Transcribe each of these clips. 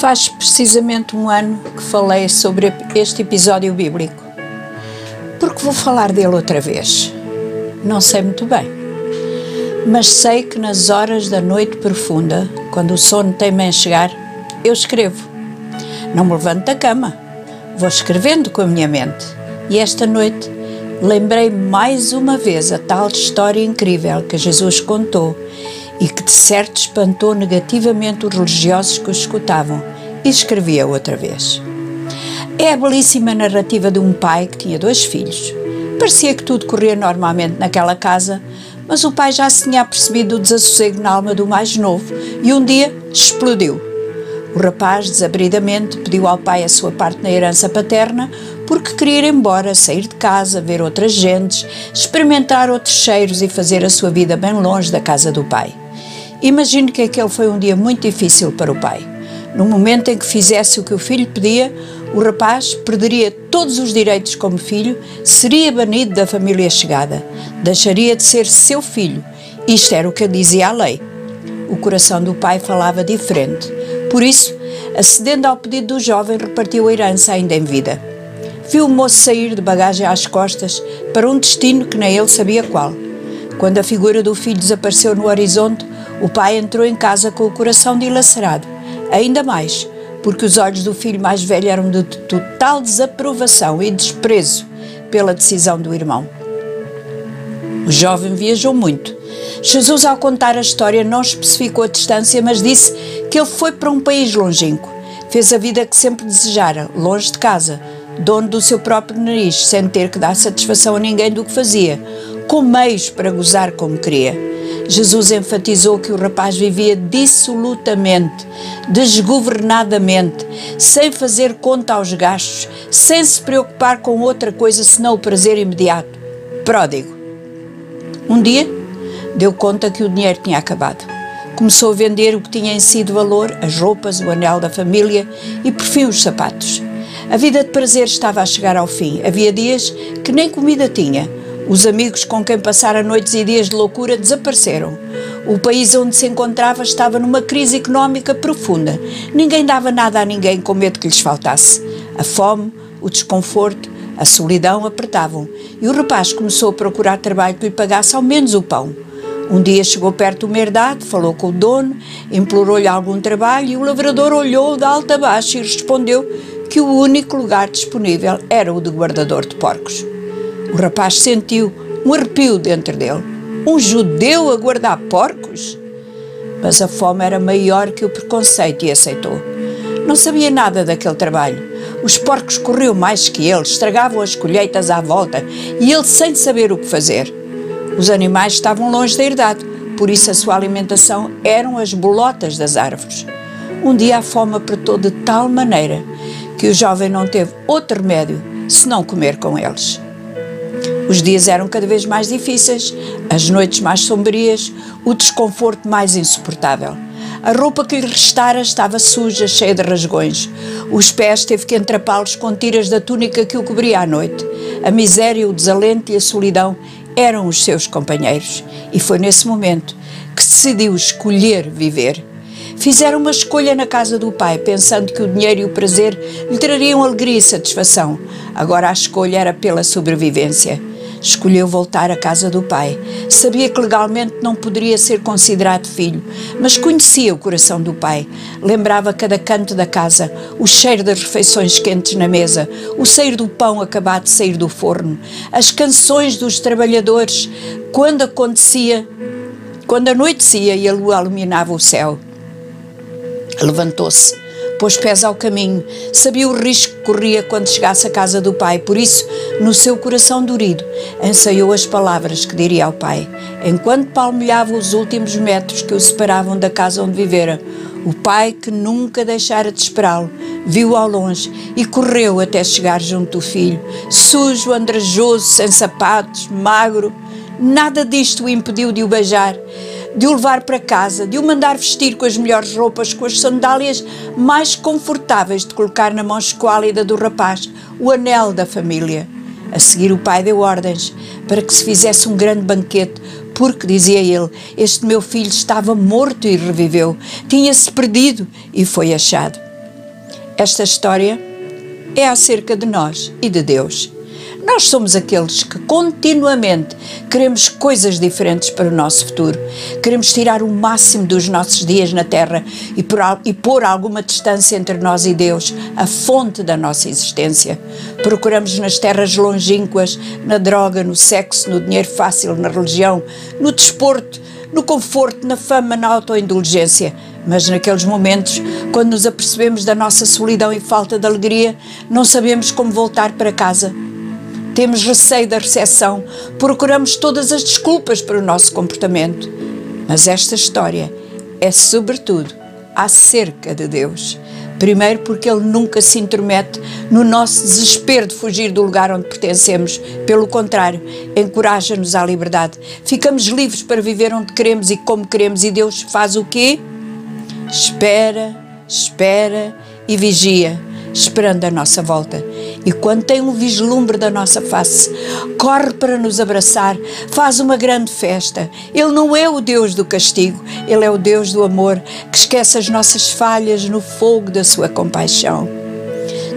Faz precisamente um ano que falei sobre este episódio bíblico. Porque vou falar dele outra vez? Não sei muito bem. Mas sei que nas horas da noite profunda, quando o sono tem em chegar, eu escrevo. Não me levanto da cama. Vou escrevendo com a minha mente. E esta noite lembrei mais uma vez a tal história incrível que Jesus contou e que de certo espantou negativamente os religiosos que o escutavam, e escrevia outra vez. É a belíssima narrativa de um pai que tinha dois filhos. Parecia que tudo corria normalmente naquela casa, mas o pai já se tinha percebido o desassossego na alma do mais novo e um dia explodiu. O rapaz, desabridamente, pediu ao pai a sua parte na herança paterna porque queria ir embora, sair de casa, ver outras gentes, experimentar outros cheiros e fazer a sua vida bem longe da casa do pai. Imagino que aquele foi um dia muito difícil para o pai. No momento em que fizesse o que o filho pedia, o rapaz perderia todos os direitos como filho, seria banido da família chegada, deixaria de ser seu filho. Isto era o que dizia a lei. O coração do pai falava diferente. Por isso, acedendo ao pedido do jovem, repartiu a herança ainda em vida. Viu o moço sair de bagagem às costas para um destino que nem ele sabia qual. Quando a figura do filho desapareceu no horizonte, o pai entrou em casa com o coração dilacerado. Ainda mais, porque os olhos do filho mais velho eram de total desaprovação e desprezo pela decisão do irmão. O jovem viajou muito. Jesus, ao contar a história, não especificou a distância, mas disse que ele foi para um país longínquo. Fez a vida que sempre desejara, longe de casa, dono do seu próprio nariz, sem ter que dar satisfação a ninguém do que fazia, com meios para gozar como queria. Jesus enfatizou que o rapaz vivia dissolutamente, desgovernadamente, sem fazer conta aos gastos, sem se preocupar com outra coisa senão o prazer imediato. Pródigo. Um dia, deu conta que o dinheiro tinha acabado. Começou a vender o que tinha em si de valor, as roupas, o anel da família e, por fim, os sapatos. A vida de prazer estava a chegar ao fim. Havia dias que nem comida tinha os amigos com quem passara noites e dias de loucura desapareceram. O país onde se encontrava estava numa crise económica profunda. Ninguém dava nada a ninguém com medo que lhes faltasse. A fome, o desconforto, a solidão apertavam e o rapaz começou a procurar trabalho que lhe pagasse ao menos o pão. Um dia chegou perto de uma herdade, falou com o dono, implorou-lhe algum trabalho e o lavrador olhou de alto a baixo e respondeu que o único lugar disponível era o de guardador de porcos. O rapaz sentiu um arrepio dentro dele. Um judeu a guardar porcos? Mas a fome era maior que o preconceito e aceitou. Não sabia nada daquele trabalho. Os porcos corriam mais que ele, estragavam as colheitas à volta e ele sem saber o que fazer. Os animais estavam longe da herdade, por isso a sua alimentação eram as bolotas das árvores. Um dia a fome apertou de tal maneira que o jovem não teve outro remédio senão comer com eles. Os dias eram cada vez mais difíceis, as noites mais sombrias, o desconforto mais insuportável. A roupa que lhe restara estava suja, cheia de rasgões. Os pés teve que entrapá-los com tiras da túnica que o cobria à noite. A miséria, o desalento e a solidão eram os seus companheiros. E foi nesse momento que decidiu escolher viver. Fizeram uma escolha na casa do pai, pensando que o dinheiro e o prazer lhe trariam alegria e satisfação. Agora a escolha era pela sobrevivência. Escolheu voltar à casa do pai. Sabia que legalmente não poderia ser considerado filho, mas conhecia o coração do pai. Lembrava cada canto da casa, o cheiro das refeições quentes na mesa, o cheiro do pão acabado de sair do forno, as canções dos trabalhadores, quando acontecia, quando anoitecia e a lua iluminava o céu. Levantou-se pôs pés ao caminho, sabia o risco que corria quando chegasse à casa do pai, por isso, no seu coração dorido, ensaiou as palavras que diria ao pai, enquanto palmilhava os últimos metros que o separavam da casa onde vivera. O pai, que nunca deixara de esperá-lo, viu ao longe e correu até chegar junto do filho, sujo, andrajoso, sem sapatos, magro. Nada disto o impediu de o beijar de o levar para casa, de o mandar vestir com as melhores roupas, com as sandálias mais confortáveis de colocar na mão esquálida do rapaz, o anel da família. A seguir, o pai deu ordens para que se fizesse um grande banquete, porque, dizia ele, este meu filho estava morto e reviveu, tinha-se perdido e foi achado. Esta história é acerca de nós e de Deus. Nós somos aqueles que continuamente queremos coisas diferentes para o nosso futuro. Queremos tirar o máximo dos nossos dias na Terra e, e pôr alguma distância entre nós e Deus, a fonte da nossa existência. Procuramos nas terras longínquas, na droga, no sexo, no dinheiro fácil, na religião, no desporto, no conforto, na fama, na autoindulgência. Mas naqueles momentos, quando nos apercebemos da nossa solidão e falta de alegria, não sabemos como voltar para casa temos receio da recepção, procuramos todas as desculpas para o nosso comportamento. Mas esta história é, sobretudo, acerca de Deus. Primeiro, porque Ele nunca se intromete no nosso desespero de fugir do lugar onde pertencemos. Pelo contrário, encoraja-nos à liberdade. Ficamos livres para viver onde queremos e como queremos. E Deus faz o quê? Espera, espera e vigia, esperando a nossa volta e quando tem um vislumbre da nossa face, corre para nos abraçar, faz uma grande festa. Ele não é o Deus do castigo, ele é o Deus do amor que esquece as nossas falhas no fogo da sua compaixão.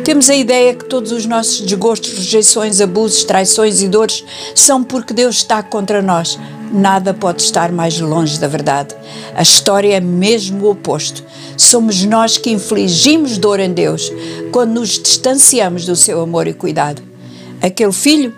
Temos a ideia que todos os nossos desgostos, rejeições, abusos, traições e dores são porque Deus está contra nós. Nada pode estar mais longe da verdade. A história é mesmo o oposto. Somos nós que infligimos dor em Deus quando nos distanciamos do seu amor e cuidado. Aquele filho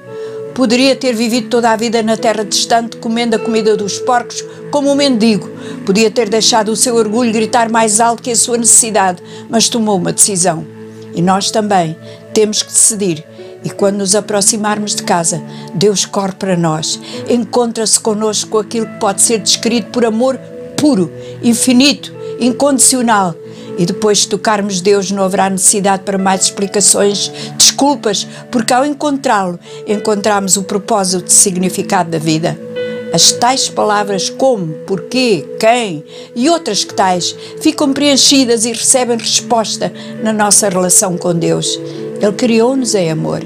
poderia ter vivido toda a vida na terra distante, comendo a comida dos porcos como um mendigo. Podia ter deixado o seu orgulho gritar mais alto que a sua necessidade, mas tomou uma decisão. E nós também temos que decidir. E quando nos aproximarmos de casa, Deus corre para nós, encontra-se connosco com aquilo que pode ser descrito por amor puro, infinito, incondicional. E depois de tocarmos Deus, não haverá necessidade para mais explicações, desculpas, porque ao encontrá-lo, encontramos o propósito e significado da vida. As tais palavras como, porquê, quem e outras que tais ficam preenchidas e recebem resposta na nossa relação com Deus. Ele criou-nos em amor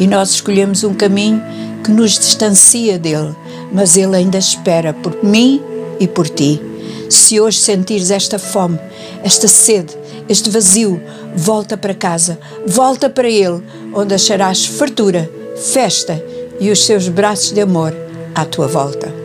e nós escolhemos um caminho que nos distancia dele, mas ele ainda espera por mim e por ti. Se hoje sentires esta fome, esta sede, este vazio, volta para casa, volta para ele, onde acharás fartura, festa e os seus braços de amor à tua volta.